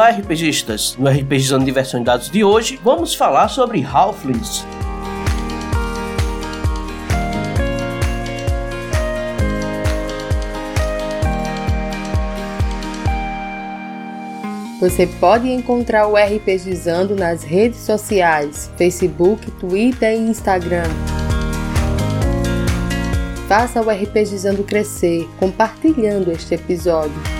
Olá, RPGistas! No RPGizando Diversão de Dados de hoje, vamos falar sobre Halflings. Você pode encontrar o RPGizando nas redes sociais, Facebook, Twitter e Instagram. Faça o RPGizando crescer compartilhando este episódio.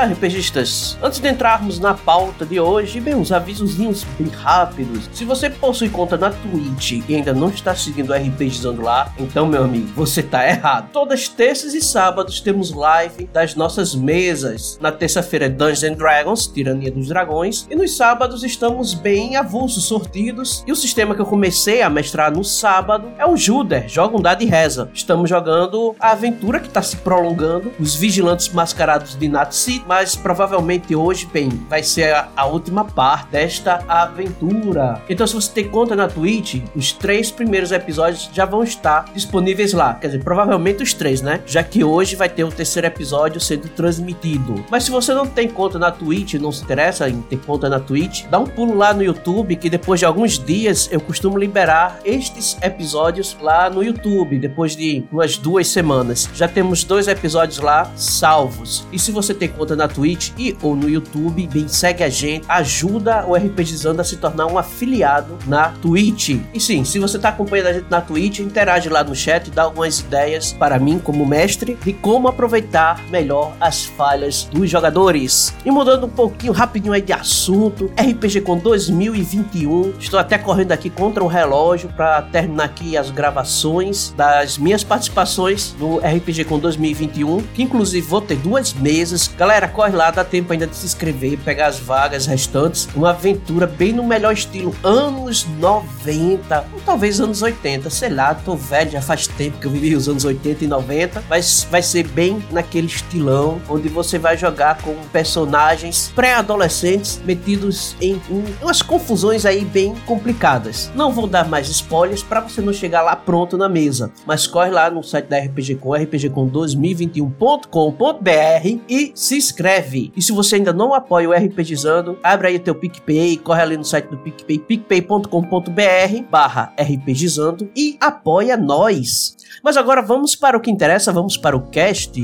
Olá, RPGistas! Antes de entrarmos na pauta de hoje, bem, uns avisozinhos bem rápidos. Se você possui conta na Twitch e ainda não está seguindo o RPGizando lá, então, meu amigo, você tá errado. Todas terças e sábados temos live das nossas mesas. Na terça-feira é Dungeons and Dragons, Tirania dos Dragões, e nos sábados estamos bem avulsos, sortidos. E o sistema que eu comecei a mestrar no sábado é o Juder, joga um dado e reza. Estamos jogando a aventura que está se prolongando, os vigilantes mascarados de Natsi mas provavelmente hoje, bem, vai ser a, a, última parte desta aventura. Então, se você tem conta na Twitch, os três primeiros episódios já vão estar disponíveis lá. Quer dizer, provavelmente os três, né? Já que hoje vai ter o terceiro episódio sendo transmitido. Mas se você não tem conta na Twitch, não se interessa em ter conta na Twitch, dá um pulo lá no YouTube, que depois de alguns dias eu costumo liberar estes episódios lá no YouTube, depois de umas duas semanas. Já temos dois episódios lá salvos. E se você tem conta na Twitch e ou no YouTube, bem, segue a gente, ajuda o RPGizando a se tornar um afiliado na Twitch. E sim, se você está acompanhando a gente na Twitch, interage lá no chat, dá algumas ideias para mim como mestre de como aproveitar melhor as falhas dos jogadores. E mudando um pouquinho rapidinho aí de assunto, RPG com 2021, estou até correndo aqui contra o relógio para terminar aqui as gravações das minhas participações no RPG com 2021, que inclusive vou ter duas mesas. Galera, corre lá, dá tempo ainda de se inscrever, pegar as vagas restantes. Uma aventura bem no melhor estilo, anos 90, ou talvez anos 80, sei lá, tô velho, já faz tempo que eu vivi os anos 80 e 90, mas vai ser bem naquele estilão, onde você vai jogar com personagens pré-adolescentes metidos em um, umas confusões aí bem complicadas. Não vou dar mais spoilers para você não chegar lá pronto na mesa, mas corre lá no site da RPG com rpgcom2021.com.br e se inscreve. E se você ainda não apoia o RPGizando, abre aí o teu PicPay, corre ali no site do PicPay, picpay.com.br barra RPGizando e apoia nós. Mas agora vamos para o que interessa, vamos para o cast.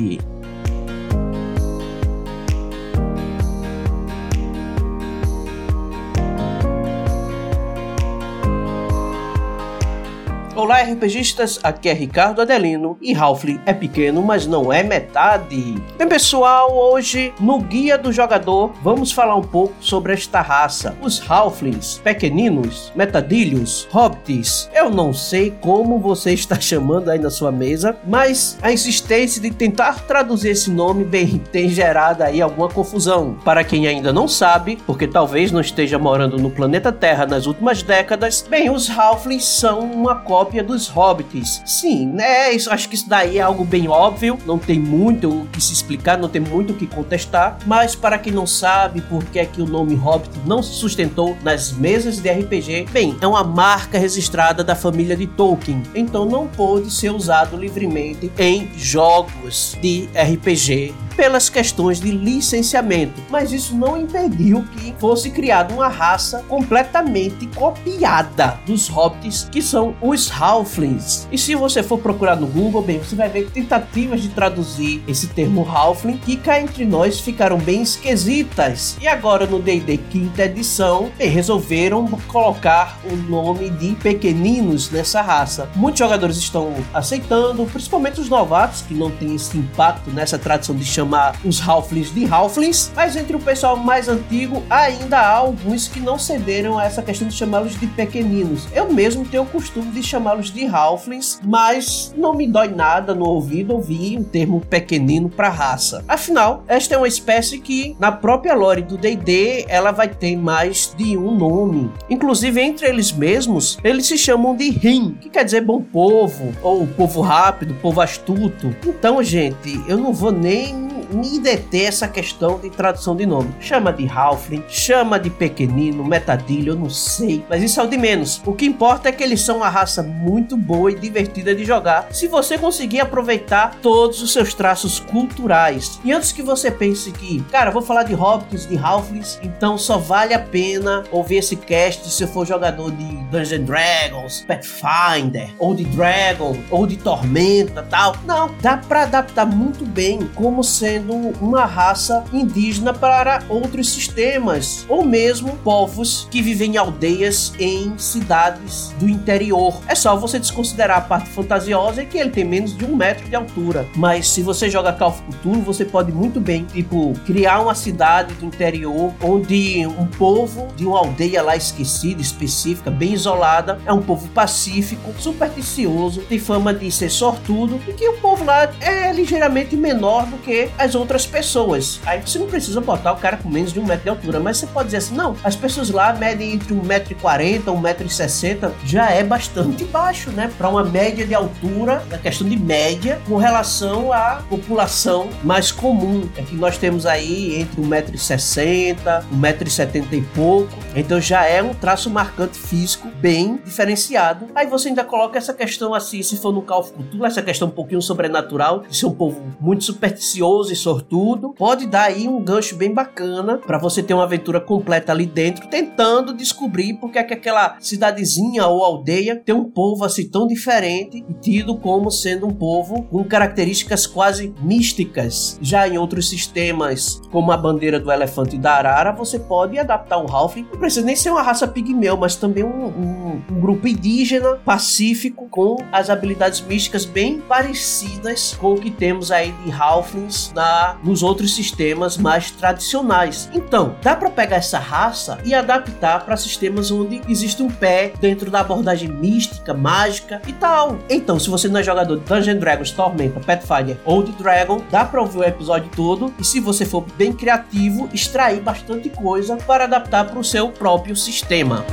Olá, RPGistas, aqui é Ricardo Adelino e Halfling é pequeno, mas não é metade. Bem, pessoal, hoje no Guia do Jogador vamos falar um pouco sobre esta raça, os Halflings, pequeninos, metadilhos, hobbits. Eu não sei como você está chamando aí na sua mesa, mas a insistência de tentar traduzir esse nome, bem, tem gerado aí alguma confusão. Para quem ainda não sabe, porque talvez não esteja morando no planeta Terra nas últimas décadas, bem, os Halflings são uma cópia cópia dos hobbits. Sim, né? Isso, acho que isso daí é algo bem óbvio, não tem muito o que se explicar, não tem muito o que contestar, mas para quem não sabe por que é que o nome Hobbit não se sustentou nas mesas de RPG, bem, é uma marca registrada da família de Tolkien, então não pôde ser usado livremente em jogos de RPG pelas questões de licenciamento, mas isso não impediu que fosse criada uma raça completamente copiada dos hobbits, que são os halflings. E se você for procurar no Google, bem, você vai ver tentativas de traduzir esse termo halfling que cá entre nós ficaram bem esquisitas. E agora no D&D quinta edição, bem, resolveram colocar o nome de pequeninos nessa raça. Muitos jogadores estão aceitando, principalmente os novatos que não têm esse impacto nessa tradição de chamar chamar os Halflings de Halflings, mas entre o pessoal mais antigo ainda há alguns que não cederam a essa questão de chamá-los de pequeninos. Eu mesmo tenho o costume de chamá-los de Halflings, mas não me dói nada no ouvido ouvir um termo pequenino para raça. Afinal, esta é uma espécie que na própria lore do D&D ela vai ter mais de um nome. Inclusive entre eles mesmos, eles se chamam de Rim, que quer dizer bom povo ou povo rápido, povo astuto. Então, gente, eu não vou nem me deter essa questão de tradução de nome. Chama de Halfling, chama de pequenino, metadilho, eu não sei. Mas isso é o de menos. O que importa é que eles são uma raça muito boa e divertida de jogar se você conseguir aproveitar todos os seus traços culturais. E antes que você pense que, cara, vou falar de hobbits, de halflings, então só vale a pena ouvir esse cast se for jogador de Dungeons Dragons, Pathfinder, ou de Dragon, ou de Tormenta, tal. Não, dá para adaptar muito bem como ser uma raça indígena para outros sistemas, ou mesmo povos que vivem em aldeias em cidades do interior. É só você desconsiderar a parte fantasiosa que ele tem menos de um metro de altura. Mas se você joga Call of Cthulhu, você pode muito bem, tipo, criar uma cidade do interior onde um povo de uma aldeia lá esquecida, específica, bem isolada, é um povo pacífico, supersticioso, tem fama de ser sortudo e que o povo lá é ligeiramente menor do que as outras pessoas. Aí você não precisa botar o cara com menos de um metro de altura, mas você pode dizer assim: não, as pessoas lá medem entre 1,40m, 1,60m, já é bastante baixo, né? Para uma média de altura, na questão de média, com relação à população mais comum. É que nós temos aí entre 1,60m, 1,70m e pouco. Então já é um traço marcante físico bem diferenciado. Aí você ainda coloca essa questão assim, se for no Call of essa questão um pouquinho sobrenatural, de ser um povo muito supersticioso sortudo, pode dar aí um gancho bem bacana para você ter uma aventura completa ali dentro, tentando descobrir porque é que aquela cidadezinha ou aldeia tem um povo assim tão diferente e tido como sendo um povo com características quase místicas. Já em outros sistemas, como a bandeira do elefante da arara, você pode adaptar um Halfling. Não precisa nem ser uma raça pigmeu, mas também um, um, um grupo indígena pacífico com as habilidades místicas bem parecidas com o que temos aí de Halflings na, nos outros sistemas mais tradicionais. Então, dá para pegar essa raça e adaptar para sistemas onde existe um pé dentro da abordagem mística, mágica e tal. Então, se você não é jogador de Dungeons Dragons, Tormenta, Pathfinder ou de Dragon, dá para ouvir o episódio todo e se você for bem criativo, extrair bastante coisa para adaptar para o seu próprio sistema.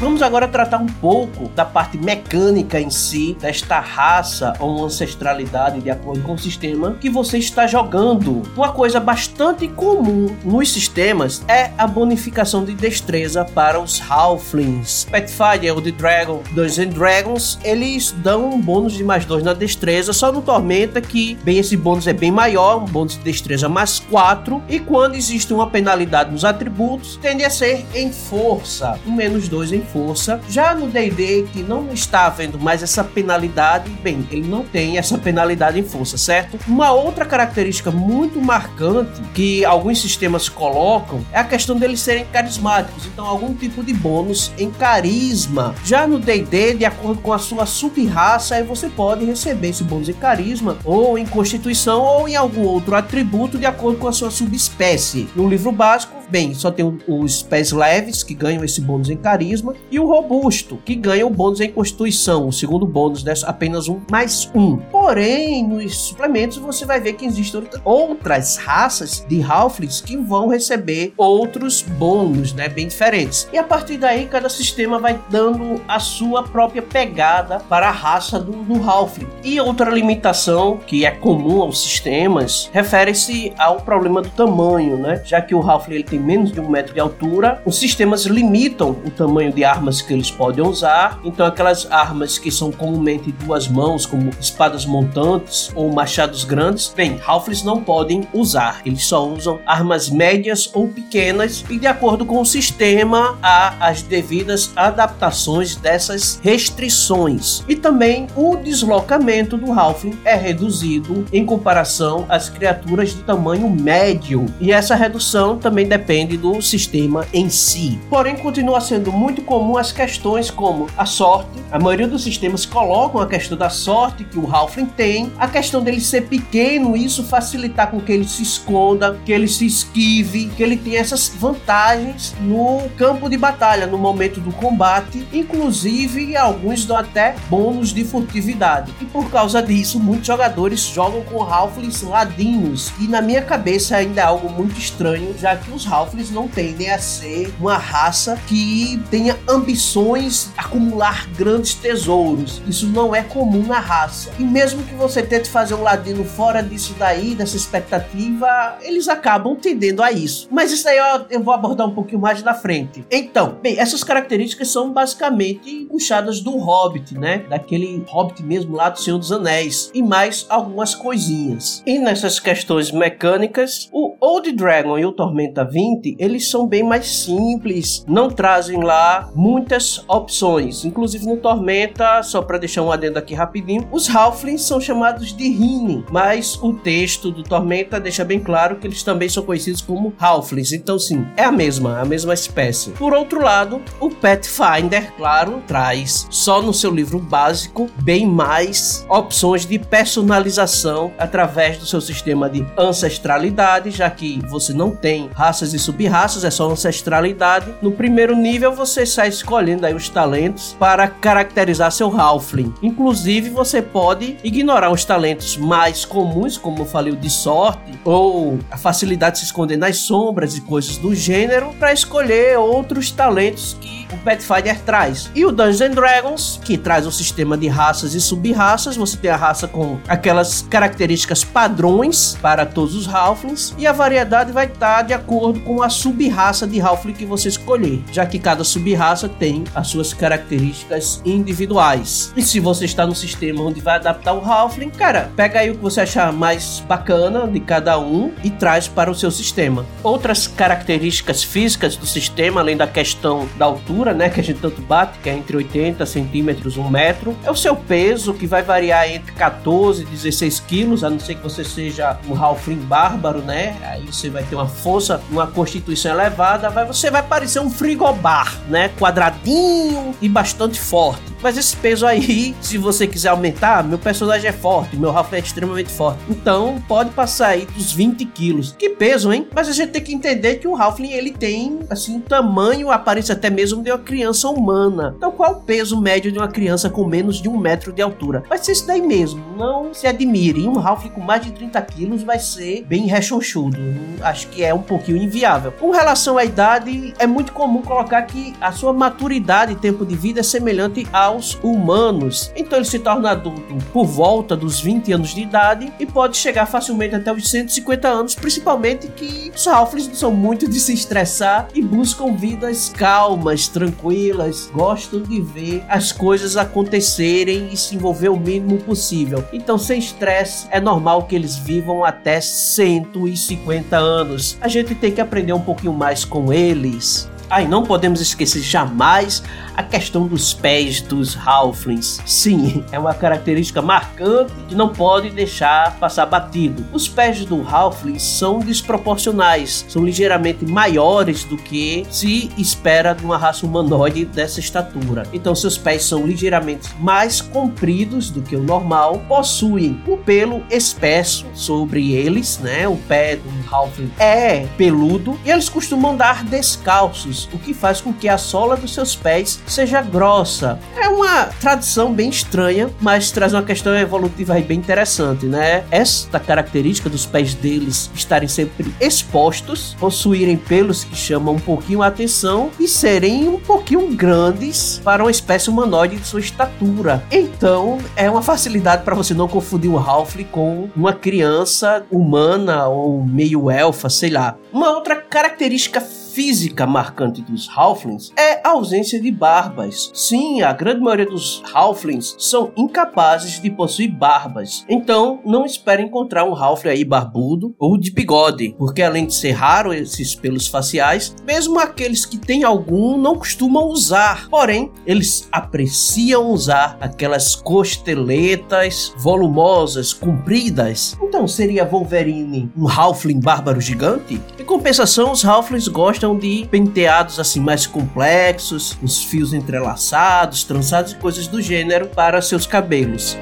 Vamos agora tratar um pouco da parte mecânica em si, desta raça ou ancestralidade de acordo com o sistema que você está jogando. Uma coisa bastante comum nos sistemas é a bonificação de destreza para os Halflings. Pathfinder ou The Dragon, Dungeons Dragons, eles dão um bônus de mais 2 na destreza, só no Tormenta que, bem, esse bônus é bem maior, um bônus de destreza mais 4, e quando existe uma penalidade nos atributos, tende a ser em força, um menos 2 em força. Já no D&D, que não está havendo mais essa penalidade, bem, ele não tem essa penalidade em força, certo? Uma outra característica muito marcante que alguns sistemas colocam é a questão deles serem carismáticos, então algum tipo de bônus em carisma. Já no D&D, de acordo com a sua sub-raça, aí você pode receber esse bônus em carisma ou em constituição ou em algum outro atributo de acordo com a sua subespécie. No livro básico, bem, só tem os pés leves que ganham esse bônus em carisma e o robusto, que ganha o bônus em constituição, o segundo bônus dessa apenas um mais um. Porém, nos suplementos você vai ver que existem outras raças de Halflings que vão receber outros bônus, né, bem diferentes. E a partir daí cada sistema vai dando a sua própria pegada para a raça do, do Halfling. E outra limitação que é comum aos sistemas refere-se ao problema do tamanho, né? Já que o Halfling ele tem menos de um metro de altura, os sistemas limitam o tamanho de arma armas que eles podem usar. Então, aquelas armas que são comumente duas mãos, como espadas montantes ou machados grandes, bem, Halflings não podem usar. Eles só usam armas médias ou pequenas e, de acordo com o sistema, há as devidas adaptações dessas restrições. E também o deslocamento do Halfling é reduzido em comparação às criaturas de tamanho médio. E essa redução também depende depende do sistema em si. Porém, continua sendo muito comum as questões como a sorte. A maioria dos sistemas colocam a questão da sorte que o Halfling tem, a questão dele ser pequeno, isso facilitar com que ele se esconda, que ele se esquive, que ele tenha essas vantagens no campo de batalha, no momento do combate, inclusive alguns dão até bônus de furtividade. E por causa disso, muitos jogadores jogam com Halflings ladinos, e na minha cabeça ainda é algo muito estranho, já que os não tendem a ser uma raça que tenha ambições acumular grandes tesouros. Isso não é comum na raça. E mesmo que você tente fazer um ladino fora disso daí, dessa expectativa, eles acabam tendendo a isso. Mas isso aí eu, eu vou abordar um pouquinho mais na frente. Então, bem, essas características são basicamente puxadas do Hobbit, né? Daquele Hobbit mesmo lá do Senhor dos Anéis. E mais algumas coisinhas. E nessas questões mecânicas, o Old Dragon e o Tormenta 20, eles são bem mais simples, não trazem lá muitas opções. Inclusive no Tormenta, só para deixar um adendo aqui rapidinho, os Halflings são chamados de Rini, mas o texto do Tormenta deixa bem claro que eles também são conhecidos como Halflings. Então sim, é a mesma, a mesma espécie. Por outro lado, o Pathfinder, claro, traz só no seu livro básico bem mais opções de personalização através do seu sistema de ancestralidade, já que você não tem raças e sub-raças, é só ancestralidade. No primeiro nível, você sai escolhendo aí os talentos para caracterizar seu Halfling. Inclusive, você pode ignorar os talentos mais comuns, como eu falei, o de sorte, ou a facilidade de se esconder nas sombras e coisas do gênero, para escolher outros talentos que o Pathfinder traz. E o Dungeons Dragons, que traz o sistema de raças e sub-raças, você tem a raça com aquelas características padrões para todos os Halflings, e a variedade vai estar de acordo com a sub-raça de Halfling que você escolher, já que cada sub-raça tem as suas características individuais. E se você está no sistema onde vai adaptar o Halfling, cara, pega aí o que você achar mais bacana de cada um e traz para o seu sistema. Outras características físicas do sistema, além da questão da altura, né, que a gente tanto bate, que é entre 80 centímetros e 1 metro, é o seu peso, que vai variar entre 14 e 16 quilos, a não ser que você seja um Halfling bárbaro, né? Aí você vai ter uma força, uma constituição elevada, vai, você vai parecer um frigobar, né? Quadradinho e bastante forte. Mas esse peso aí, se você quiser aumentar, meu personagem é forte, meu Ralph é extremamente forte. Então pode passar aí dos 20 quilos. Que peso, hein? Mas a gente tem que entender que o Halfling ele tem assim um tamanho, aparência até mesmo de uma criança humana. Então qual o peso médio de uma criança com menos de um metro de altura? Vai ser isso daí mesmo. Não se admire. Um Halfling com mais de 30 quilos vai ser bem rechonchudo. Acho que é um pouquinho inviável. Com relação à idade, é muito comum colocar que a sua maturidade e tempo de vida é semelhante aos humanos. Então ele se torna adulto por volta dos 20 anos de idade e pode chegar facilmente até os 150 anos, principalmente que os não são muito de se estressar e buscam vidas calmas, tranquilas, gostam de ver as coisas acontecerem e se envolver o mínimo possível. Então, sem estresse, é normal que eles vivam até 150 anos. A gente tem que aprender um pouquinho mais com eles. Ah, e não podemos esquecer jamais a questão dos pés dos Halflings. Sim, é uma característica marcante que não pode deixar passar batido. Os pés do Halfling são desproporcionais, são ligeiramente maiores do que se espera de uma raça humanoide dessa estatura. Então seus pés são ligeiramente mais compridos do que o normal, possuem um pelo espesso sobre eles, né? O pé do Halfling é peludo e eles costumam andar descalços, o que faz com que a sola dos seus pés seja grossa. É uma tradição bem estranha, mas traz uma questão evolutiva aí bem interessante, né? Esta característica dos pés deles estarem sempre expostos, possuírem pelos que chamam um pouquinho a atenção e serem um pouquinho grandes para uma espécie humanoide de sua estatura. Então, é uma facilidade para você não confundir o Halfling com uma criança humana ou meio elfa, sei lá. Uma outra característica física marcante dos Halflings é a ausência de barbas. Sim, a grande maioria dos Halflings são incapazes de possuir barbas. Então, não espere encontrar um Halfling aí barbudo ou de bigode, porque além de ser raro esses pelos faciais, mesmo aqueles que têm algum não costumam usar. Porém, eles apreciam usar aquelas costeletas volumosas, compridas. Então, seria Wolverine um Halfling bárbaro gigante? Compensação, os Halflings gostam de penteados assim mais complexos, os fios entrelaçados, trançados e coisas do gênero para seus cabelos.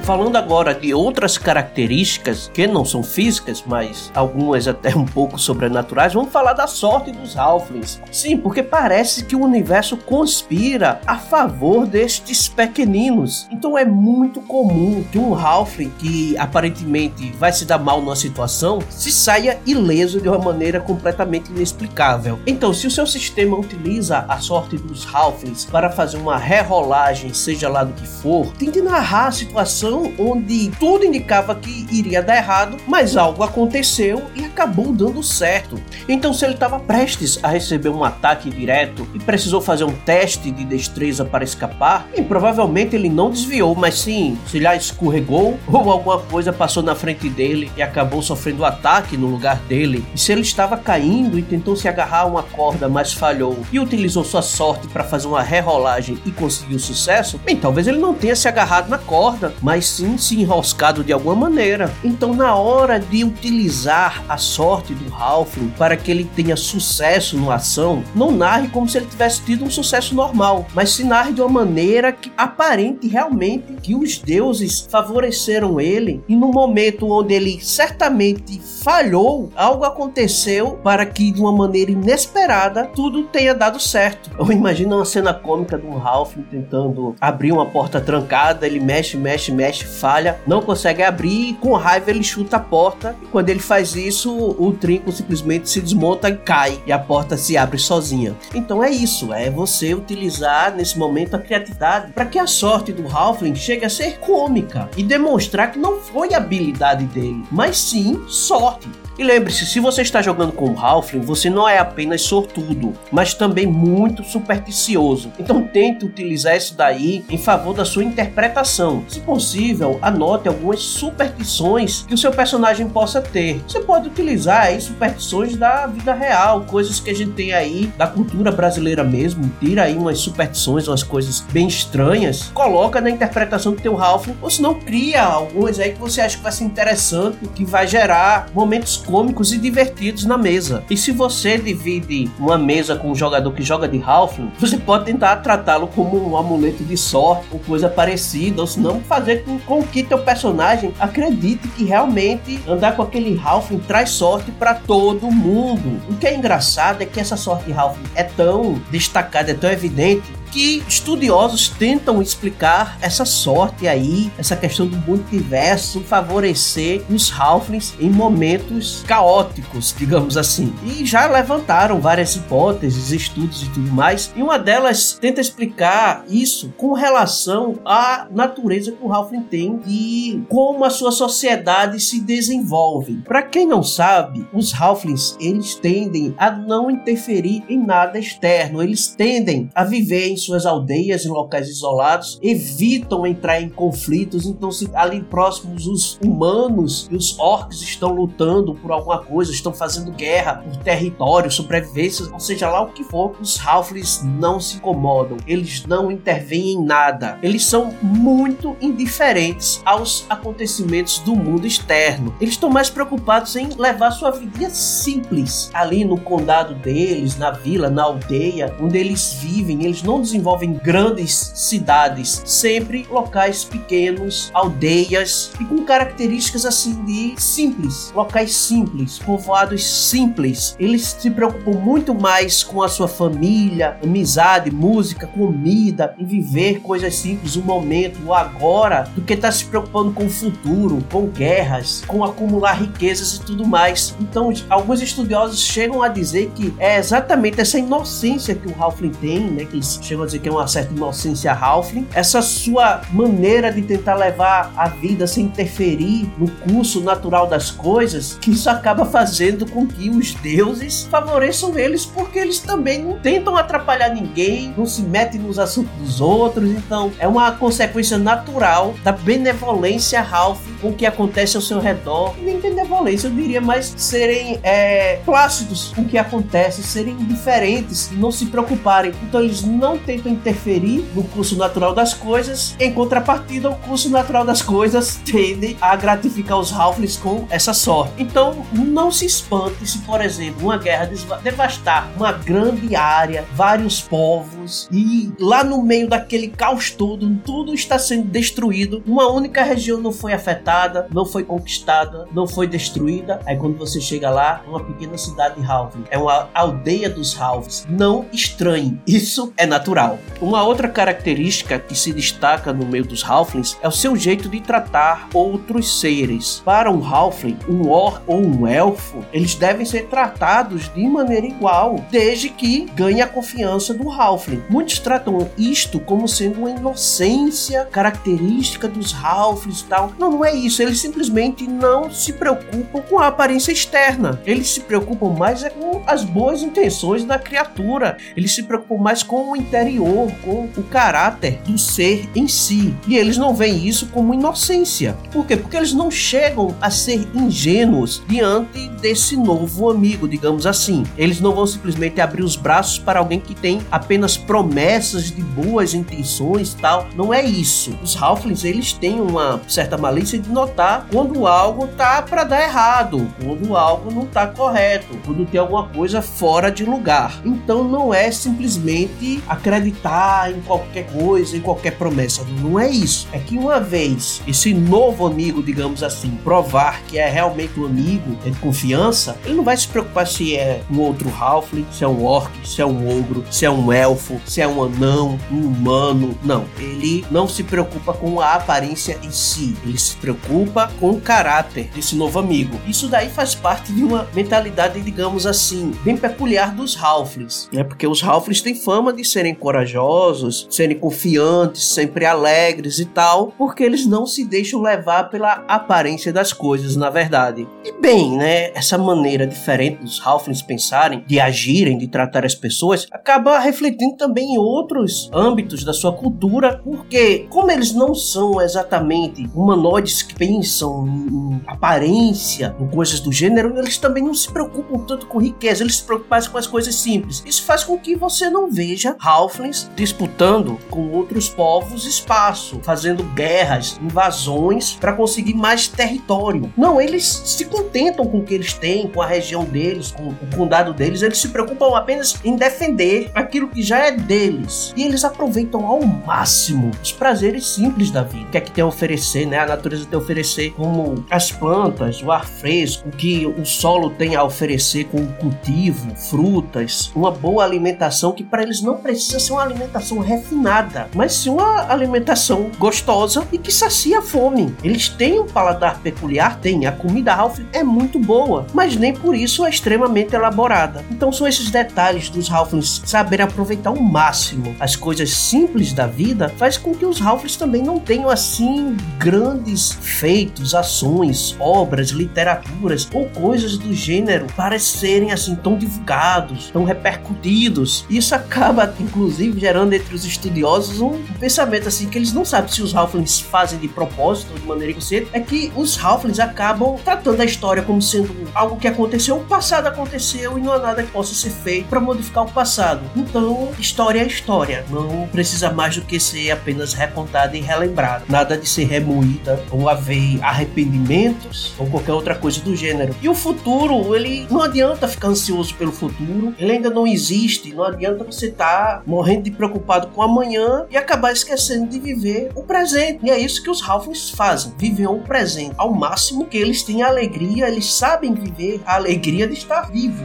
Falando agora de outras características que não são físicas, mas algumas até um pouco sobrenaturais, vamos falar da sorte dos Halflings. Sim, porque parece que o universo conspira a favor destes pequeninos. Então é muito comum que um Halfling que aparentemente vai se dar mal numa situação se saia ileso de uma maneira completamente inexplicável. Então, se o seu sistema utiliza a sorte dos Halflings para fazer uma rerolagem, seja lá do que for, tente narrar a situação situação onde tudo indicava que iria dar errado, mas algo aconteceu e acabou dando certo. Então, se ele estava prestes a receber um ataque direto e precisou fazer um teste de destreza para escapar, e provavelmente ele não desviou, mas sim, se lá escorregou ou alguma coisa passou na frente dele e acabou sofrendo ataque no lugar dele. E se ele estava caindo e tentou se agarrar a uma corda, mas falhou e utilizou sua sorte para fazer uma rerolagem e conseguiu sucesso, bem, talvez ele não tenha se agarrado na corda, mas sim se enroscado de alguma maneira. Então, na hora de utilizar a sorte do Halfling para que ele tenha sucesso na ação, não narre como se ele tivesse tido um sucesso normal, mas se narre de uma maneira que aparente realmente que os deuses favoreceram ele e no momento onde ele certamente falhou, algo aconteceu para que de uma maneira inesperada tudo tenha dado certo. Eu imagino uma cena cômica do Halfling tentando abrir uma porta trancada, ele mexe, mexe, mexe falha, não consegue abrir e com raiva ele chuta a porta. E quando ele faz isso, o trinco simplesmente se desmonta e cai e a porta se abre sozinha. Então é isso, é você utilizar nesse momento a criatividade para que a sorte do Halfling chegue a ser cômica e demonstrar que não foi habilidade dele, mas sim sorte. E lembre-se, se você está jogando com o Halfling, você não é apenas sortudo, mas também muito supersticioso. Então tente utilizar isso daí em favor da sua interpretação. Se possível, anote algumas superstições que o seu personagem possa ter. Você pode utilizar aí superstições da vida real, coisas que a gente tem aí da cultura brasileira mesmo. Tira aí umas superstições, umas coisas bem estranhas, coloca na interpretação do teu Halfling, ou se não cria algumas aí que você acha que vai ser interessante, que vai gerar momentos cômicos e divertidos na mesa. E se você divide uma mesa com um jogador que joga de Halfling, você pode tentar tratá-lo como um amuleto de sorte ou coisa parecida, ou se não fazer com, com que teu personagem acredite que realmente andar com aquele Halfling traz sorte para todo mundo. O que é engraçado é que essa sorte de Halfling é tão destacada, é tão evidente que estudiosos tentam explicar essa sorte aí, essa questão do multiverso favorecer os Halflings em momentos caóticos, digamos assim. E já levantaram várias hipóteses, estudos e tudo mais, e uma delas tenta explicar isso com relação à natureza que o Halfling tem e como a sua sociedade se desenvolve. Para quem não sabe, os Halflings eles tendem a não interferir em nada externo, eles tendem a viver em suas aldeias, em locais isolados, evitam entrar em conflitos. Então, se ali próximos os humanos e os orcs estão lutando por alguma coisa, estão fazendo guerra por território, sobrevivência, ou seja lá o que for, os Halflings não se incomodam, eles não intervêm em nada. Eles são muito indiferentes aos acontecimentos do mundo externo. Eles estão mais preocupados em levar sua vida simples ali no condado deles, na vila, na aldeia, onde eles vivem. Eles não desenvolvem grandes cidades, sempre locais pequenos, aldeias e com características assim de simples, locais simples, povoados simples. Eles se preocupam muito mais com a sua família, amizade, música, comida, em viver coisas simples, o momento, o agora, do que estar tá se preocupando com o futuro, com guerras, com acumular riquezas e tudo mais. Então, alguns estudiosos chegam a dizer que é exatamente essa inocência que o Halfling tem, né, que eles chegam dizer que é uma certa inocência Halfling. Essa sua maneira de tentar levar a vida sem interferir no curso natural das coisas, que isso acaba fazendo com que os deuses favoreçam eles, porque eles também não tentam atrapalhar ninguém, não se metem nos assuntos dos outros. Então, é uma consequência natural da benevolência Halfling com o que acontece ao seu redor. Nem benevolência, eu diria, mas serem é, plácidos com o que acontece, serem indiferentes, não se preocuparem. Então, eles não tentam interferir no curso natural das coisas, em contrapartida, o curso natural das coisas tende a gratificar os Halflings com essa sorte. Então, não se espante se, por exemplo, uma guerra devastar uma grande área, vários povos, e lá no meio daquele caos todo, tudo está sendo destruído, uma única região não foi afetada, não foi conquistada, não foi destruída. Aí quando você chega lá, uma pequena cidade Halfling, é uma aldeia dos Halflings. Não estranhe, isso é natural. Uma outra característica que se destaca no meio dos Halflings é o seu jeito de tratar outros seres. Para um Halfling, um Orc ou um Elfo, eles devem ser tratados de maneira igual, desde que ganhe a confiança do Halfling. Muitos tratam isto como sendo uma inocência característica dos Halflings e tal. Não, não é isso. Eles simplesmente não se preocupam com a aparência externa. Eles se preocupam mais é com as boas intenções da criatura. Eles se preocupam mais com o interior, com o caráter do ser em si. E eles não veem isso como inocência. Por quê? Porque eles não chegam a ser ingênuos diante desse novo amigo, digamos assim. Eles não vão simplesmente abrir os braços para alguém que tem apenas promessas de boas intenções tal. Não é isso. Os Halflings, eles têm uma certa malícia de notar quando algo tá para dar errado, quando algo não tá correto, quando tem alguma coisa fora de lugar. Então não é simplesmente acreditar em qualquer coisa, em qualquer promessa. Não é isso. É que uma vez esse novo amigo, digamos assim, provar que é realmente um amigo, é de confiança, ele não vai se preocupar se é um outro Halfling, se é um orc, se é um ogro, se é um elfo, se é um anão, um humano. Não, ele não se preocupa com a aparência em si. Ele se preocupa com o caráter desse novo amigo. Isso daí faz parte de uma mentalidade, digamos assim, bem peculiar dos Halflings, né? Porque os Halflings têm fama de serem corajosos, serem confiantes, sempre alegres e tal, porque eles não se deixam levar pela aparência das coisas, na verdade. E bem, né, essa maneira diferente dos Halflings pensarem, de agirem, de tratar as pessoas, acaba refletindo também em outros âmbitos da sua cultura, porque como eles não são exatamente humanoides que pensam em aparência, em coisas do gênero, eles também não se preocupam tanto com riqueza, eles se preocupam mais com as coisas simples. Isso faz com que você não veja Halflings disputando com outros povos espaço, fazendo guerras, invasões para conseguir mais território. Não, eles se contentam com o que eles têm, com a região deles, com o condado deles, eles se preocupam apenas em defender aquilo que já é deles. E eles aproveitam ao máximo os prazeres simples da vida. O que é que tem a oferecer, né? A natureza tem a oferecer como as plantas, o ar fresco, o que o solo tem a oferecer com o cultivo, frutas, uma boa alimentação que para eles não precisa ser uma alimentação refinada, mas sim uma alimentação gostosa e que sacia a fome. Eles têm um paladar peculiar, tem. A comida Ralph é muito boa, mas nem por isso é extremamente elaborada. Então são esses detalhes dos Halflings saber aproveitar ao máximo as coisas simples da vida, faz com que os Halflings também não tenham assim grandes feitos, ações, obras, literaturas ou coisas do gênero para serem assim tão divulgados, tão repercutidos. Isso acaba inclusive gerando entre os estudiosos um pensamento assim que eles não sabem se os Halflings fazem de propósito ou de maneira consciente, é que os Halflings acabam tratando a história como sendo algo que aconteceu, o passado aconteceu e não há nada que possa ser feito para modificar o passado. Então, história é história, não precisa mais do que ser apenas recontada e relembrada. Nada de ser remoída ou haver arrependimentos ou qualquer outra coisa do gênero. E o futuro, ele não adianta ficar ansioso pelo futuro, ele ainda não existe, não adianta você estar tá morrendo de preocupado com amanhã e acabar esquecendo de viver o presente. E é isso que os Halflings fazem, viver o presente ao máximo que eles têm alegria, eles sabem viver a alegria de estar vivo.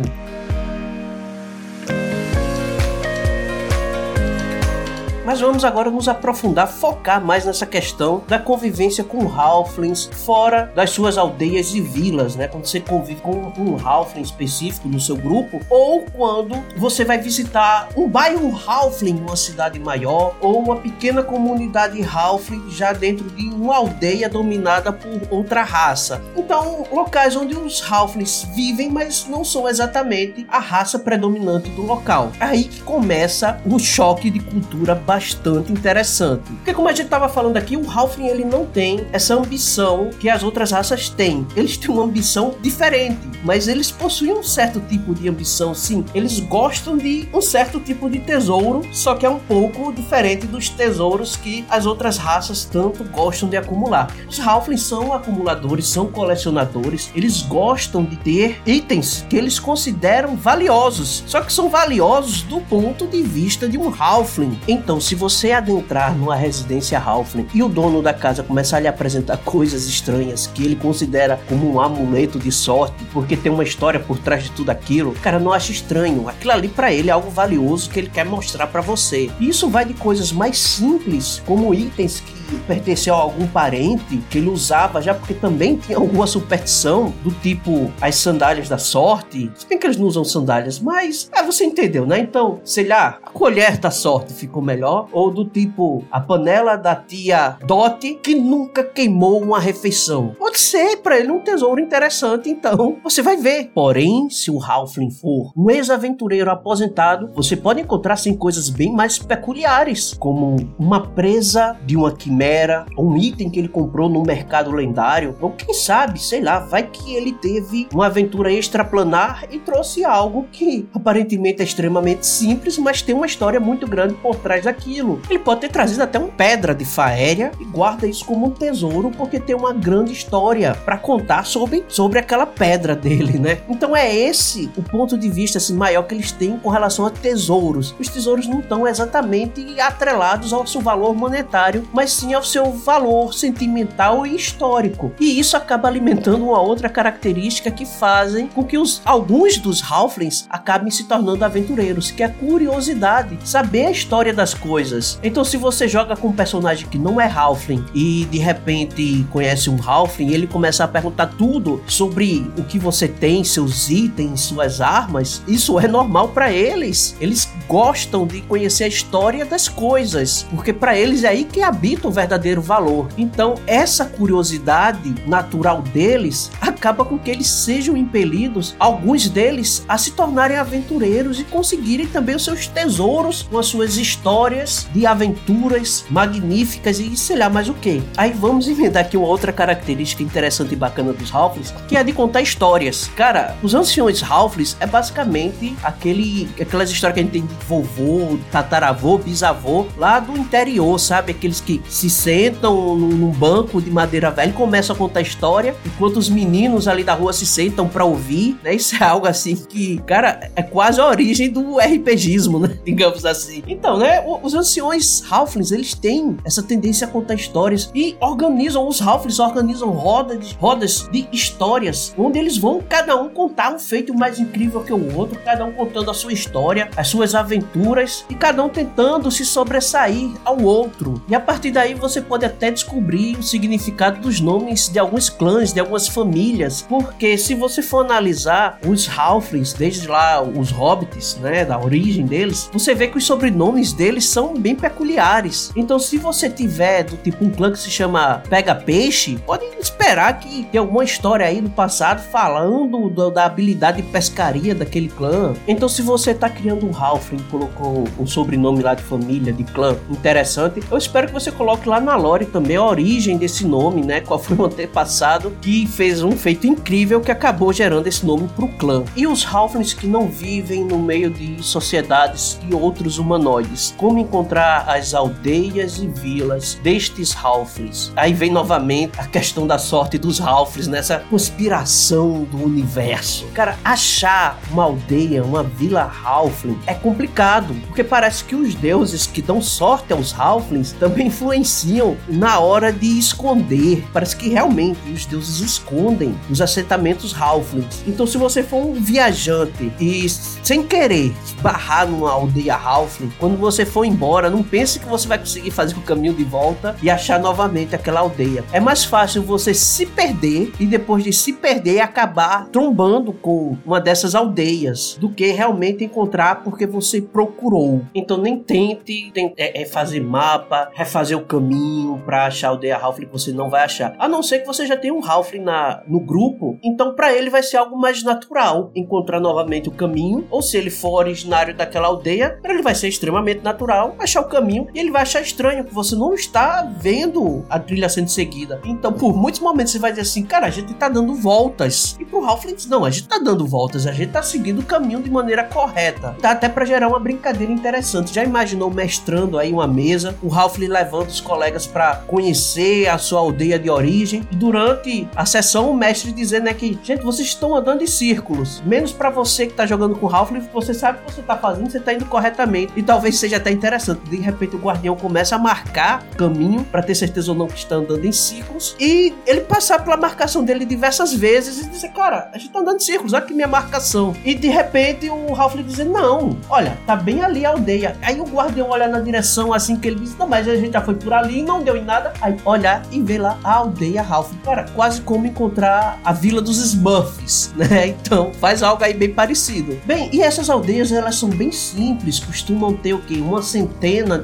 Mas vamos agora nos aprofundar, focar mais nessa questão da convivência com Halflings fora das suas aldeias e vilas, né? Quando você convive com um Halfling específico no seu grupo, ou quando você vai visitar um bairro Halfling numa cidade maior, ou uma pequena comunidade Halfling já dentro de uma aldeia dominada por outra raça. Então, locais onde os Halflings vivem, mas não são exatamente a raça predominante do local. É aí que começa um choque de cultura bastante interessante. Porque como a gente estava falando aqui, o Halfling ele não tem essa ambição que as outras raças têm. Eles têm uma ambição diferente, mas eles possuem um certo tipo de ambição, sim. Eles gostam de um certo tipo de tesouro, só que é um pouco diferente dos tesouros que as outras raças tanto gostam de acumular. Os Halflings são acumuladores, são colecionadores, eles gostam de ter itens que eles consideram valiosos, só que são valiosos do ponto de vista de um Halfling. Então, se você adentrar numa residência Halfling e o dono da casa começar a lhe apresentar coisas estranhas que ele considera como um amuleto de sorte, porque tem uma história por trás de tudo aquilo, cara, não acha estranho. Aquilo ali para ele é algo valioso que ele quer mostrar para você. E isso vai de coisas mais simples, como itens que pertenceu a algum parente que ele usava já porque também tinha alguma superstição do tipo as sandálias da sorte. Se bem que eles não usam sandálias, mas é, você entendeu, né? Então, sei lá, a colher da sorte ficou melhor. Ou do tipo a panela da tia Dot que nunca queimou uma refeição. Pode ser para ele um tesouro interessante, então você vai ver. Porém, se o Halfling for um ex-aventureiro aposentado, você pode encontrar sim coisas bem mais peculiares, como uma presa de uma quimera um item que ele comprou no mercado lendário, ou quem sabe, sei lá, vai que ele teve uma aventura extraplanar e trouxe algo que aparentemente é extremamente simples, mas tem uma história muito grande por trás daquilo. Ele pode ter trazido até uma pedra de faéria e guarda isso como um tesouro porque tem uma grande história para contar sobre, sobre aquela pedra dele, né? Então é esse o ponto de vista assim, maior que eles têm com relação a tesouros. Os tesouros não estão exatamente atrelados ao seu valor monetário, mas sim sim ao seu valor sentimental e histórico. E isso acaba alimentando uma outra característica que fazem com que os, alguns dos Halflings acabem se tornando aventureiros, que é a curiosidade, saber a história das coisas. Então, se você joga com um personagem que não é Halfling e de repente conhece um Halfling, ele começa a perguntar tudo sobre o que você tem, seus itens, suas armas, isso é normal para eles. Eles gostam de conhecer a história das coisas, porque para eles é aí que habita o verdadeiro valor. Então, essa curiosidade natural deles acaba com que eles sejam impelidos, alguns deles, a se tornarem aventureiros e conseguirem também os seus tesouros com as suas histórias de aventuras magníficas e sei lá mais o que. Aí vamos emendar aqui uma outra característica interessante e bacana dos Halflings, que é de contar histórias. Cara, os anciões Halflings é basicamente aquele, aquelas histórias que a gente tem de vovô, tataravô, bisavô, lá do interior, sabe? Aqueles que se sentam num banco de madeira velha e começam a contar história, enquanto os meninos ali da rua se sentam para ouvir, né? Isso é algo assim que, cara, é quase a origem do RPGismo, né? Digamos assim. Então, né? Os anciões Halflings, eles têm essa tendência a contar histórias e organizam, os Halflings organizam rodas, rodas de histórias, onde eles vão cada um contar um feito mais incrível que o outro, cada um contando a sua história, as suas aventuras e cada um tentando se sobressair ao outro. E a partir daí você pode até descobrir o significado dos nomes de alguns clãs, de algumas famílias, porque se você for analisar os Halflings, desde lá os hobbits, né, da origem deles, você vê que os sobrenomes deles são bem peculiares. Então, se você tiver do tipo um clã que se chama Pega Peixe, pode esperar que tem alguma história aí do passado falando do, da habilidade de pescaria daquele clã. Então, se você tá criando um Halfling, colocou um sobrenome lá de família, de clã interessante, eu espero que você coloque lá na lore também a origem desse nome, né? Qual foi o antepassado que fez um feito incrível que acabou gerando esse nome pro clã. E os Halflings que não vivem no meio de sociedades e outros humanoides. Como encontrar as aldeias e vilas destes Halflings? Aí vem novamente a questão da sorte dos Halflings nessa conspiração do universo. Cara, achar uma aldeia, uma vila Halfling é complicado, porque parece que os deuses que dão sorte aos Halflings também influenciam na hora de esconder. Parece que realmente os deuses escondem os assentamentos Halflings. Então, se você for um viajante e sem querer barrar numa aldeia Halfling, quando você for embora, não pense que você vai conseguir fazer o caminho de volta e achar novamente aquela aldeia. É mais fácil você se perder e depois de se perder acabar trombando com uma dessas aldeias do que realmente encontrar porque você procurou. Então nem tente, tente é, é fazer mapa, refazer o caminho para achar a aldeia Halfling que você não vai achar. A não ser que você já tenha um Halfling na, no grupo, então para ele vai ser algo mais natural encontrar novamente o caminho, ou se ele for originário daquela aldeia, para ele vai ser extremamente natural achar o caminho e ele vai achar estranho que você não está vendo a trilha sendo seguida. Então, por muitos momentos você vai dizer assim, cara, a gente tá dando voltas. E pro Halflings, não, a gente tá dando voltas, a gente tá seguindo o caminho de maneira correta. Dá até para gerar uma brincadeira interessante. Já imaginou mestrando aí uma mesa, o Halfling levando os colegas para conhecer a sua aldeia de origem e durante a sessão o mestre dizendo né, que, gente, vocês estão andando em círculos. Menos para você que tá jogando com o Halfling, você sabe o que você tá fazendo, você tá indo corretamente. E talvez seja até interessante. De repente o guardião começa a marcar caminho para ter certeza ou não que está andando em círculos e ele passar pela marcação dele diversas vezes e dizer, cara, a gente tá andando em círculos, olha aqui minha marcação. E de repente o Ralph dizer, não, olha, tá bem ali a aldeia. Aí o guardião olha na direção assim que ele diz, não, mas a gente já foi por ali e não deu em nada. Aí olhar e ver lá a aldeia Ralph. Cara, quase como encontrar a vila dos Smurfs, né? Então faz algo aí bem parecido. Bem, e essas aldeias elas são bem simples, costumam ter o quê? Uma centena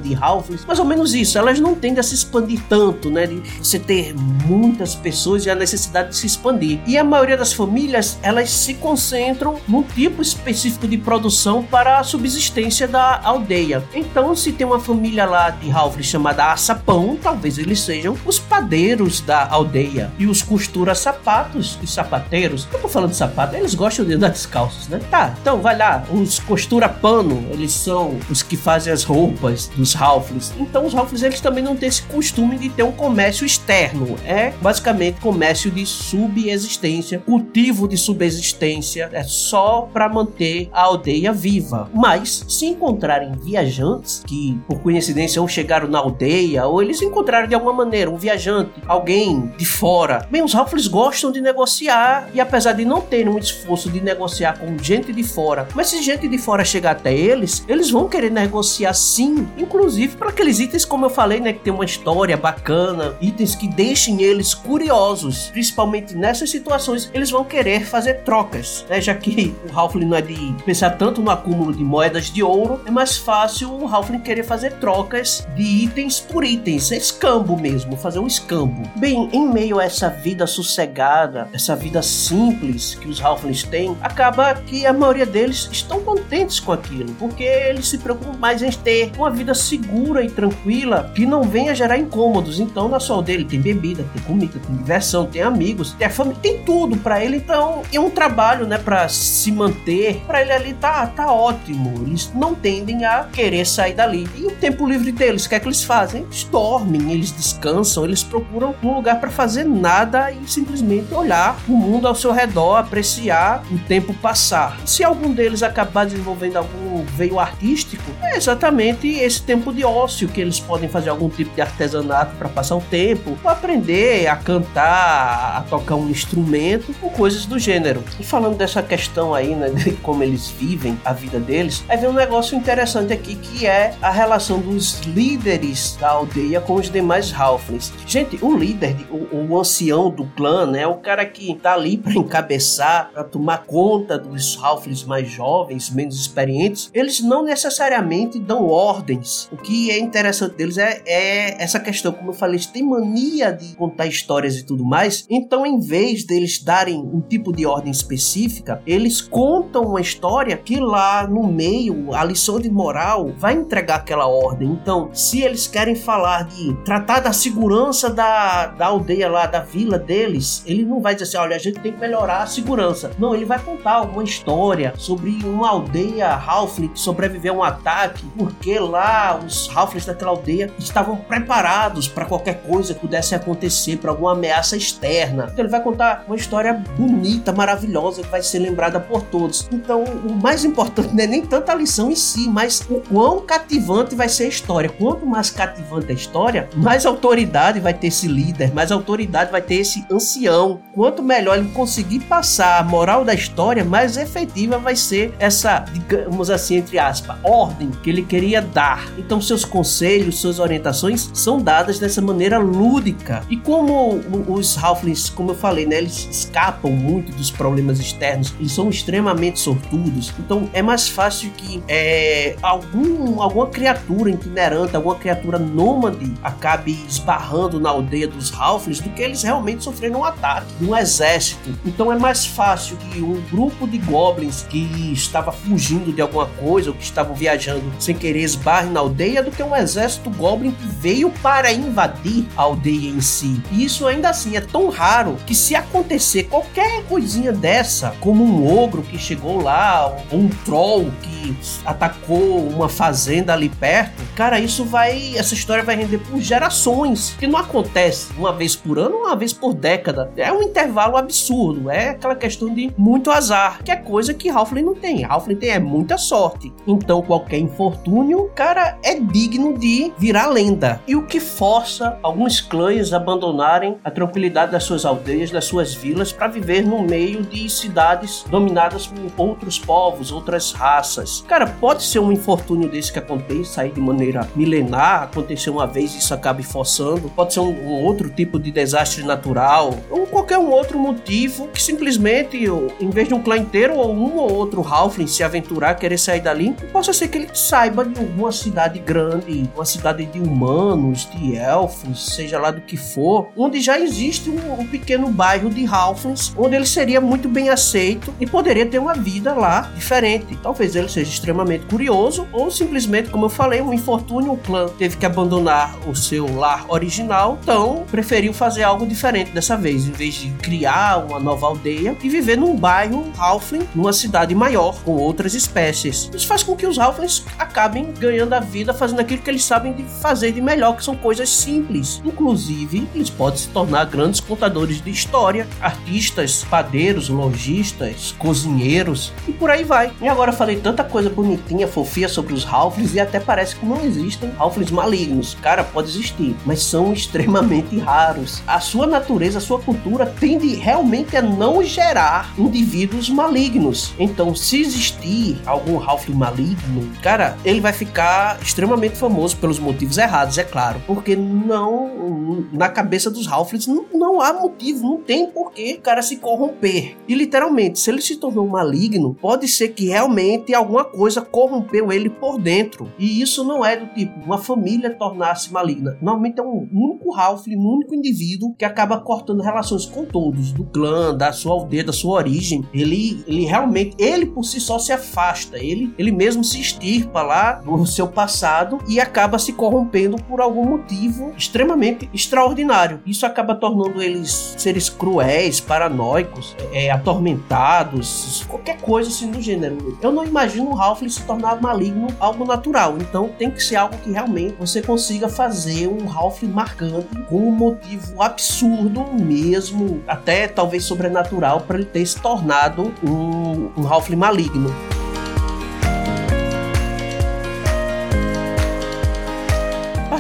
de Ralphs, mais ou menos isso. Elas não tendem a se expandir tanto, né? De você ter muitas pessoas e a necessidade de se expandir. E a maioria das famílias, elas se concentram num tipo específico de produção para a subsistência da aldeia. Então, se tem uma família lá de Halfrey chamada Açapão, talvez eles sejam os padeiros da aldeia. E os costura sapatos e sapateiros. Eu tô falando de sapato, eles gostam de andar descalços, né? Tá, então vai lá. Os costura pano, eles são os que fazem as roupas dos Halflings. Então, os Halflings, eles também não têm esse costume de ter um comércio externo. É basicamente comércio de subexistência, cultivo de subexistência, é só para manter a aldeia viva. Mas se encontrarem viajantes que por coincidência ou chegaram na aldeia ou eles encontraram de alguma maneira um viajante, alguém de fora, bem, os Halflings gostam de negociar e apesar de não terem um esforço de negociar com gente de fora, mas se gente de fora chegar até eles, eles vão querer negociar sim, inclusive para aqueles itens como eu falei, né, que tem uma história bacana, itens que deixem eles curiosos, principalmente nessas situações, eles vão querer fazer trocas, né? Já que o Halfling não é de pensar tanto no acúmulo de moedas de ouro, é mais fácil o Halfling querer fazer trocas de itens por itens, é escambo mesmo, fazer um escambo. Bem, em meio a essa vida sossegada, essa vida simples que os Halflings têm, acaba que a maioria deles estão contentes com aquilo, porque eles se preocupam mais em ter uma vida segura e tranquila que não venha gerar incômodos. Então, na sua aldeia ele tem bebida, tem comida, tem diversão, tem amigos, tem família, tem tudo para ele. Então, é um trabalho, né, para se manter, para ele ali tá, tá ótimo. Eles não tendem a querer sair dali. E o tempo livre deles, o que é que eles fazem? Eles dormem, eles descansam, eles procuram um lugar para fazer nada e simplesmente olhar o mundo ao seu redor, apreciar o tempo passar. Se algum deles acabar desenvolvendo algum veio artístico, é exatamente esse tempo de ócio que eles podem fazer algum tipo de artesanato para passar o tempo, ou aprender a cantar, a tocar um instrumento, ou coisas do gênero. E falando dessa questão aí, né, de como eles vivem a vida deles, aí vem um negócio interessante aqui que é a relação dos líderes da aldeia com os demais Halflings. Gente, o líder, o, o ancião do clã, né, é o cara que tá ali para encabeçar, para tomar conta dos Halflings mais jovens, menos experientes, eles não necessariamente dão ordens. O que é interessante deles é, é essa questão, como eu falei, eles têm mania de contar histórias e tudo mais. Então, em vez deles darem um tipo de ordem específica, eles contam uma história que lá no meio, a lição de moral vai entregar aquela ordem. Então, se eles querem falar de tratar da segurança da, da aldeia lá, da vila deles, ele não vai dizer assim, olha, a gente tem que melhorar a segurança. Não, ele vai contar alguma história sobre uma aldeia Ralph Halfling sobreviver a um ataque, porque lá os Halflings daquela aldeia estavam preparados para qualquer coisa que pudesse acontecer, para alguma ameaça externa. Então ele vai contar uma história bonita, maravilhosa, que vai ser lembrada por todos. Então o mais importante não é nem tanto a lição em si, mas o quão cativante vai ser a história. Quanto mais cativante a história, mais autoridade vai ter esse líder, mais autoridade vai ter esse ancião. Quanto melhor ele conseguir passar a moral da história, mais efetiva vai ser essa, digamos assim, entre aspas, ordem que ele queria dar. Então seus conselhos, suas orientações são dadas dessa maneira lúdica. E como os Halflings, como eu falei, né, eles escapam muito dos problemas externos, eles são extremamente sortudos. Então é mais fácil que é, algum, alguma criatura itinerante, alguma criatura nômade acabe esbarrando na aldeia dos Halflings do que eles realmente sofrendo um ataque de um exército. Então é mais fácil que um grupo de goblins que estava fugindo de alguma coisa ou que estavam viajando sem querer esbarre na aldeia do que um exército goblin que veio para invadir a aldeia em si. E isso ainda assim é tão raro que se acontecer qualquer coisinha dessa, como um ogro que chegou lá, ou um troll que atacou uma fazenda ali perto, cara, isso vai, essa história vai render por gerações, que não acontece uma vez por ano, uma vez por década. É um intervalo absurdo, é aquela questão de muito azar, que é coisa que Halfling não tem. Halfling tem é muita sorte. Então qualquer infortúnio, cara, é digno de virar lenda. E o que força alguns clãs a abandonarem a tranquilidade das suas aldeias, das suas vilas, para viver no meio de cidades dominadas por outros povos, outras raças. Cara, pode ser um infortúnio desse que aconteça aí de maneira milenar, acontecer uma vez e isso acabe forçando, pode ser um, um outro tipo de desastre natural, ou qualquer um outro motivo que simplesmente, em vez de um clã inteiro ou um ou outro Halfling se aventurar, querer sair dali, possa ser que ele saiba de alguma cidade grande, uma cidade de humanos, de elfos, seja lá do que for, onde já existe um, um pequeno bairro de Halflings, onde ele seria muito bem aceito e poderia ter uma vida lá diferente. Talvez ele seja extremamente curioso, ou simplesmente, como eu falei, um infortúnio, o clã teve que abandonar o seu lar original, então preferiu fazer algo diferente dessa vez, em vez de criar uma nova aldeia e viver num bairro Halfling, numa cidade maior, com outras espécies. Isso faz com que os Halflings acabem ganhando a vida fazendo aquilo que eles sabem de fazer de melhor, que são coisas simples. Inclusive, eles podem se tornar grandes contadores de história, artistas, padeiros, lojistas, cozinheiros e por aí vai. E agora falei tanta coisa bonitinha, fofinha sobre os Halflings e até parece que não existem Halflings malignos. Cara, pode existir, mas são extremamente raros. A sua natureza, a sua cultura tende realmente a não gerar indivíduos malignos. Então, se existir algum Halfling maligno, cara, ele vai ficar extremamente famoso pelos motivos errados, é claro. Porque não, na cabeça dos Halflings, não, não há motivo, não tem porquê o cara se corromper. E literalmente, se ele se tornou maligno, pode ser que realmente alguma coisa corrompeu ele por dentro. E isso não é do tipo uma família tornar-se maligna. Normalmente é um único Halfling, um único indivíduo que acaba cortando relações com todos, do clã, da sua aldeia, da sua origem. Ele, ele realmente, ele por si só se afasta, ele, ele mesmo se extirpa lá do seu passado e acaba se corrompendo por algum motivo extremamente extraordinário. Isso acaba tornando eles seres cruéis, paranoicos, é, atormentados, qualquer coisa assim do gênero. Eu não imagino o Ralph se tornar maligno algo natural, então tem que ser algo que realmente você consiga fazer um Ralph marcante com um motivo absurdo mesmo, até talvez sobrenatural, para ele ter se tornado um, um Ralph maligno.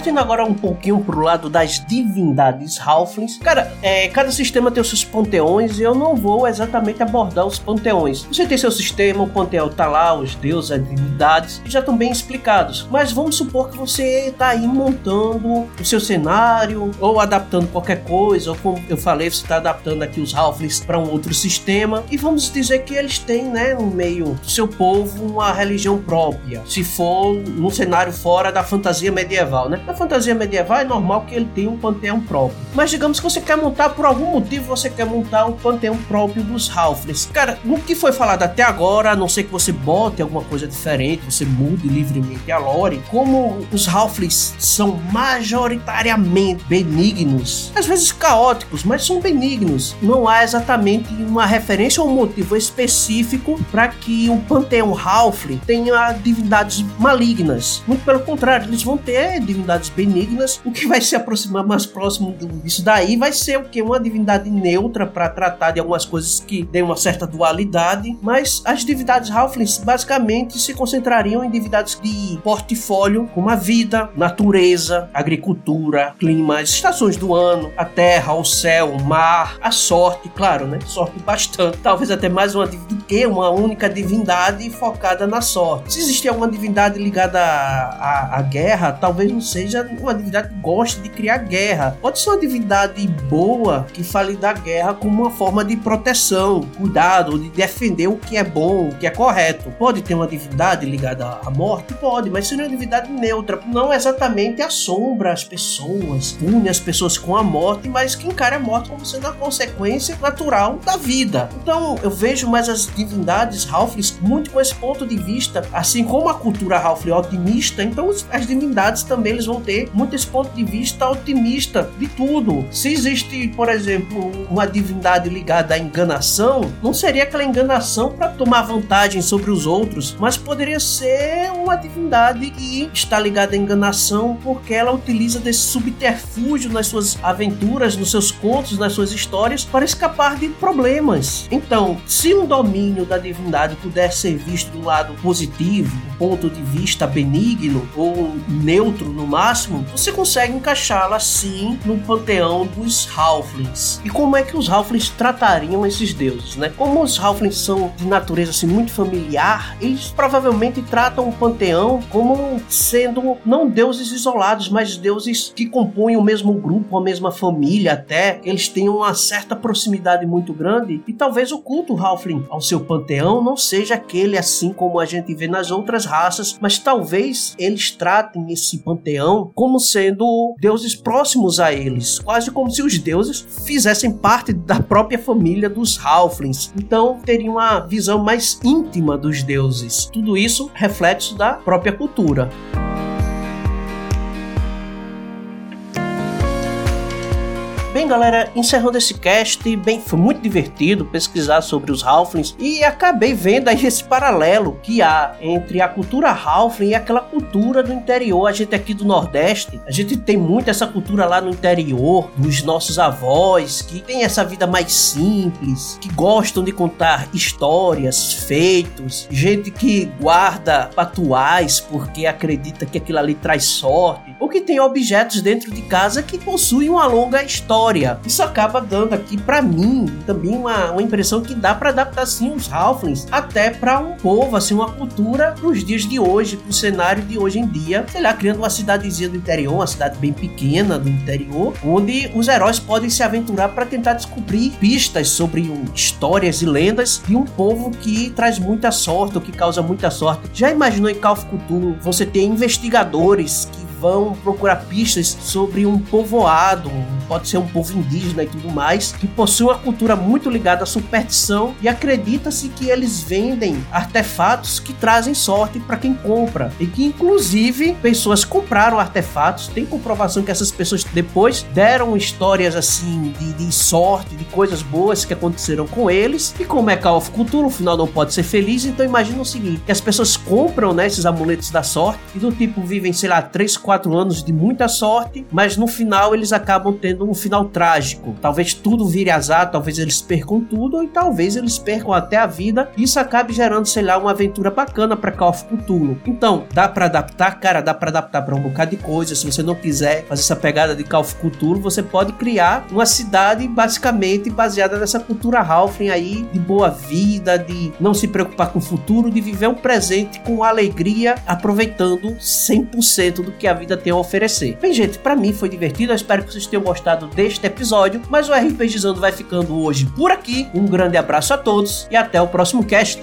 Partindo agora um pouquinho pro lado das divindades Halflings. Cara, é, cada sistema tem os seus panteões e eu não vou exatamente abordar os panteões. Você tem seu sistema, o panteão tá lá, os deuses, as divindades, já estão bem explicados. Mas vamos supor que você tá aí montando o seu cenário ou adaptando qualquer coisa, ou como eu falei, você tá adaptando aqui os Halflings para um outro sistema. E vamos dizer que eles têm, né, no meio do seu povo, uma religião própria. Se for num cenário fora da fantasia medieval, né? Na fantasia medieval é normal que ele tenha um panteão próprio. Mas digamos que você quer montar, por algum motivo, você quer montar um panteão próprio dos Halflings. Cara, no que foi falado até agora, a não ser que você bote alguma coisa diferente, você mude livremente a lore, como os Halflings são majoritariamente benignos, às vezes caóticos, mas são benignos. Não há exatamente uma referência ou um motivo específico para que um panteão Halfling tenha divindades malignas. Muito pelo contrário, eles vão ter divindades benignas. O que vai se aproximar mais próximo disso daí vai ser o que? Uma divindade neutra para tratar de algumas coisas que têm uma certa dualidade. Mas as divindades Halflings basicamente se concentrariam em divindades de portfólio, como a vida, natureza, agricultura, clima, estações do ano, a terra, o céu, o mar, a sorte, claro, né? Sorte bastante. Talvez até mais uma do que uma única divindade focada na sorte. Se existir alguma divindade ligada à, à, à guerra, talvez não seja uma divindade que goste de criar guerra. Pode ser uma divindade boa que fale da guerra como uma forma de proteção, cuidado, de defender o que é bom, o que é correto. Pode ter uma divindade ligada à morte? Pode, mas seria uma divindade neutra. Não exatamente assombra as pessoas, pune as pessoas com a morte, mas que encara a morte como sendo a consequência natural da vida. Então eu vejo mais as divindades Halflings muito com esse ponto de vista, assim como a cultura Halfling é otimista, então as divindades também eles vão ter muito esse ponto de vista otimista de tudo. Se existe, por exemplo, uma divindade ligada à enganação, não seria aquela enganação para tomar vantagem sobre os outros, mas poderia ser uma divindade que está ligada à enganação porque ela utiliza desse subterfúgio nas suas aventuras, nos seus contos, nas suas histórias para escapar de problemas. Então, se um domínio da divindade puder ser visto do lado positivo, do ponto de vista benigno ou neutro no máximo, você consegue encaixá-la sim no panteão dos Halflings. E como é que os Halflings tratariam esses deuses, né? Como os Halflings são de natureza assim muito familiar, eles provavelmente tratam o panteão como sendo não deuses isolados, mas deuses que compõem o mesmo grupo, a mesma família até, eles têm uma certa proximidade muito grande e talvez o culto Halfling ao seu panteão não seja aquele assim como a gente vê nas outras raças, mas talvez eles tratem esse panteão como sendo deuses próximos a eles, quase como se os deuses fizessem parte da própria família dos Halflings. Então teria uma visão mais íntima dos deuses. Tudo isso reflexo da própria cultura. Bem, galera, encerrando esse cast, bem, foi muito divertido pesquisar sobre os Halflings e acabei vendo aí esse paralelo que há entre a cultura Halfling e aquela cultura do interior. A gente aqui do Nordeste, a gente tem muito essa cultura lá no interior, dos nossos avós, que tem essa vida mais simples, que gostam de contar histórias, feitos, gente que guarda patuais porque acredita que aquilo ali traz sorte, ou que tem objetos dentro de casa que possuem uma longa história história. Isso acaba dando aqui para mim também uma, uma impressão que dá para adaptar sim os Halflings até para um povo, assim, uma cultura nos dias de hoje, pro cenário de hoje em dia, sei lá, criando uma cidadezinha do interior, uma cidade bem pequena do interior, onde os heróis podem se aventurar para tentar descobrir pistas sobre um, histórias e lendas de um povo que traz muita sorte, ou que causa muita sorte. Já imaginou em Call of Cthulhu você ter investigadores que vão procurar pistas sobre um povoado, pode ser um povo indígena e tudo mais, que possui uma cultura muito ligada à superstição e acredita-se que eles vendem artefatos que trazem sorte para quem compra. E que inclusive pessoas compraram artefatos, tem comprovação que essas pessoas depois deram histórias assim de, de sorte, de coisas boas que aconteceram com eles. E como é Call of Cthulhu, o final não pode ser feliz, então imagina o seguinte, que as pessoas compram né, esses amuletos da sorte e do tipo vivem, sei lá, 3, 4 quatro anos de muita sorte, mas no final eles acabam tendo um final trágico. Talvez tudo vire azar, talvez eles percam tudo, e talvez eles percam até a vida. Isso acabe gerando, sei lá, uma aventura bacana para Call of Cthulhu. Então, dá para adaptar, cara, dá para adaptar para um bocado de coisa. Se você não quiser fazer essa pegada de Call of Cthulhu, você pode criar uma cidade basicamente baseada nessa cultura Halfling aí, de boa vida, de não se preocupar com o futuro, de viver um presente com alegria, aproveitando 100% do que a vida tem a oferecer. Bem, gente, para mim foi divertido. Eu espero que vocês tenham gostado deste episódio. Mas o RPGizando vai ficando hoje por aqui. Um grande abraço a todos e até o próximo cast.